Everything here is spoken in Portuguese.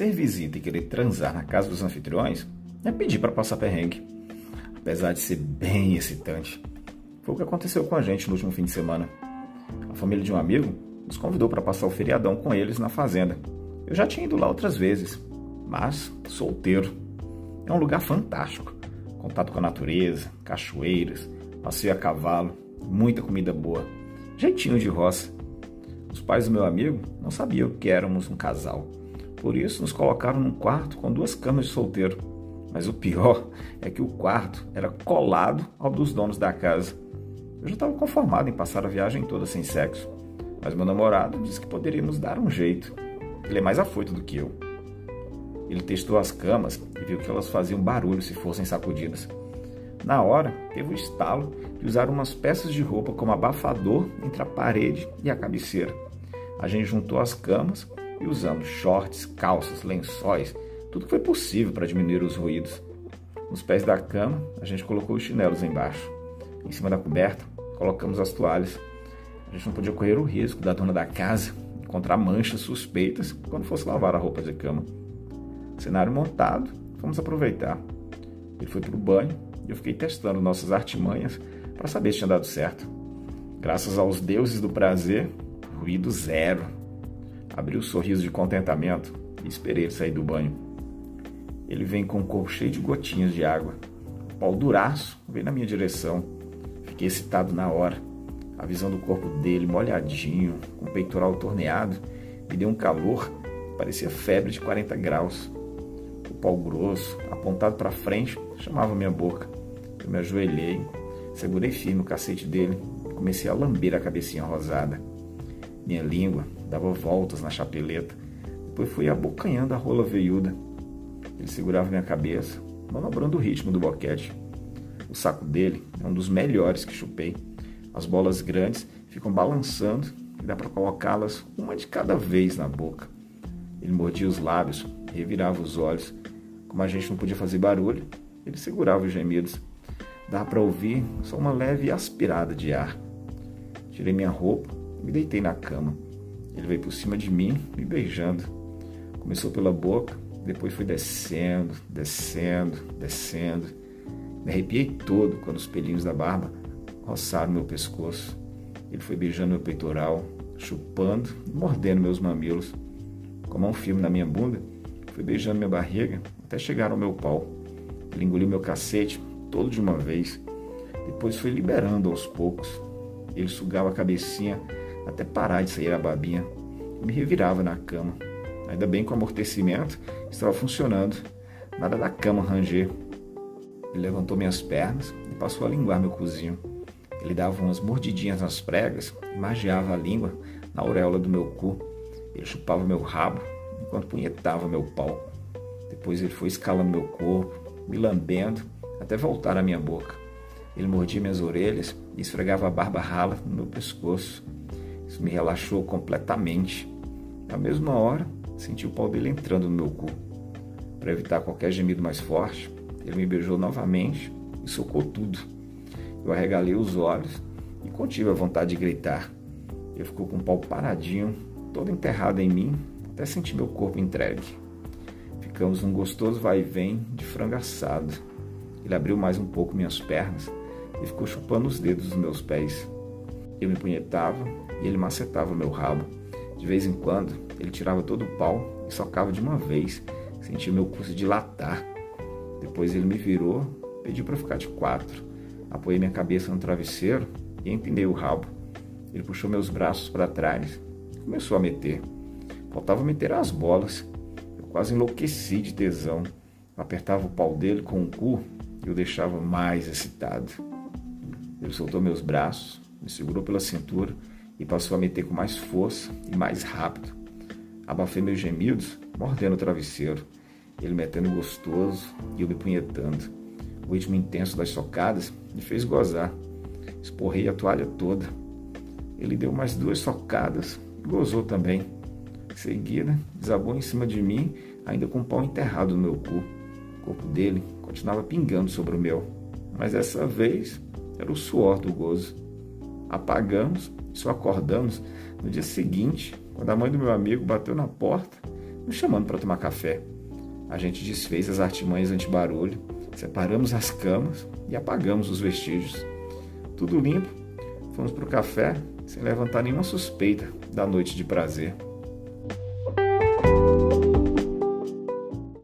ser visita e querer transar na casa dos anfitriões é pedir para passar perrengue. Apesar de ser bem excitante. Foi o que aconteceu com a gente no último fim de semana. A família de um amigo nos convidou para passar o feriadão com eles na fazenda. Eu já tinha ido lá outras vezes, mas solteiro. É um lugar fantástico. Contato com a natureza, cachoeiras, passeio a cavalo, muita comida boa. Jeitinho de roça. Os pais do meu amigo não sabiam que éramos um casal. Por isso nos colocaram num quarto com duas camas de solteiro. Mas o pior é que o quarto era colado ao dos donos da casa. Eu já estava conformado em passar a viagem toda sem sexo, mas meu namorado disse que poderíamos dar um jeito. Ele é mais afoito do que eu. Ele testou as camas e viu que elas faziam barulho se fossem sacudidas. Na hora, teve o estalo de usar umas peças de roupa como abafador entre a parede e a cabeceira. A gente juntou as camas e usamos shorts, calças, lençóis, tudo que foi possível para diminuir os ruídos. Nos pés da cama, a gente colocou os chinelos embaixo. Em cima da coberta, colocamos as toalhas. A gente não podia correr o risco da dona da casa encontrar manchas suspeitas quando fosse lavar a roupa de cama. Cenário montado, vamos aproveitar. Ele foi para o banho e eu fiquei testando nossas artimanhas para saber se tinha dado certo. Graças aos deuses do prazer, ruído zero. Abri o sorriso de contentamento e esperei ele sair do banho. Ele vem com o corpo cheio de gotinhas de água. O pau duraço vem na minha direção. Fiquei excitado na hora. A visão do corpo dele molhadinho, com o peitoral torneado, me deu um calor, parecia febre de 40 graus. O pau grosso, apontado para frente, chamava minha boca. Eu me ajoelhei, segurei firme o cacete dele e comecei a lamber a cabecinha rosada. Minha língua dava voltas na chapeleta, depois fui abocanhando a rola veiuda. Ele segurava minha cabeça, manobrando o ritmo do boquete. O saco dele é um dos melhores que chupei. As bolas grandes ficam balançando e dá para colocá-las uma de cada vez na boca. Ele mordia os lábios, revirava os olhos. Como a gente não podia fazer barulho, ele segurava os gemidos. Dá para ouvir só uma leve aspirada de ar. Tirei minha roupa me deitei na cama. Ele veio por cima de mim, me beijando. Começou pela boca, depois foi descendo, descendo, descendo. Me arrepiei todo quando os pelinhos da barba roçaram meu pescoço. Ele foi beijando meu peitoral, chupando mordendo meus mamilos. Com a mão firme na minha bunda, foi beijando minha barriga até chegar ao meu pau. Ele engoliu meu cacete todo de uma vez. Depois foi liberando aos poucos. Ele sugava a cabecinha até parar de sair a babinha. e me revirava na cama. Ainda bem que o amortecimento estava funcionando. Nada da cama ranger. Ele levantou minhas pernas e passou a linguar meu cozinho. Ele dava umas mordidinhas nas pregas e magiava a língua na auréola do meu cu. Ele chupava meu rabo enquanto punhetava meu pau. Depois ele foi escalando meu corpo, me lambendo até voltar à minha boca. Ele mordia minhas orelhas e esfregava a barba rala no meu pescoço. Isso me relaxou completamente. Na mesma hora, senti o pau dele entrando no meu cu. Para evitar qualquer gemido mais forte, ele me beijou novamente e socou tudo. Eu arregalei os olhos e contive a vontade de gritar. Ele ficou com o pau paradinho, todo enterrado em mim, até sentir meu corpo entregue. Ficamos num gostoso vai e vem de frango assado. Ele abriu mais um pouco minhas pernas e ficou chupando os dedos dos meus pés. Eu me punhetava e ele macetava meu rabo. De vez em quando, ele tirava todo o pau e socava de uma vez. Senti meu pulso dilatar. Depois ele me virou, pediu para ficar de quatro. Apoiei minha cabeça no travesseiro e empinei o rabo. Ele puxou meus braços para trás e começou a meter. Faltava meter as bolas. Eu quase enlouqueci de tesão. Apertava o pau dele com o cu e o deixava mais excitado. Ele soltou meus braços, me segurou pela cintura e passou a meter com mais força e mais rápido. Abafei meus gemidos, mordendo o travesseiro. Ele metendo gostoso e eu me punhetando. O ritmo intenso das socadas me fez gozar. Esporrei a toalha toda. Ele deu mais duas socadas e gozou também. Em seguida, desabou em cima de mim, ainda com o pau enterrado no meu cu. O corpo dele continuava pingando sobre o meu, mas dessa vez era o suor do gozo. Apagamos só acordamos no dia seguinte, quando a mãe do meu amigo bateu na porta nos chamando para tomar café. A gente desfez as artimanhas antibarulho, separamos as camas e apagamos os vestígios. Tudo limpo, fomos para o café sem levantar nenhuma suspeita da noite de prazer.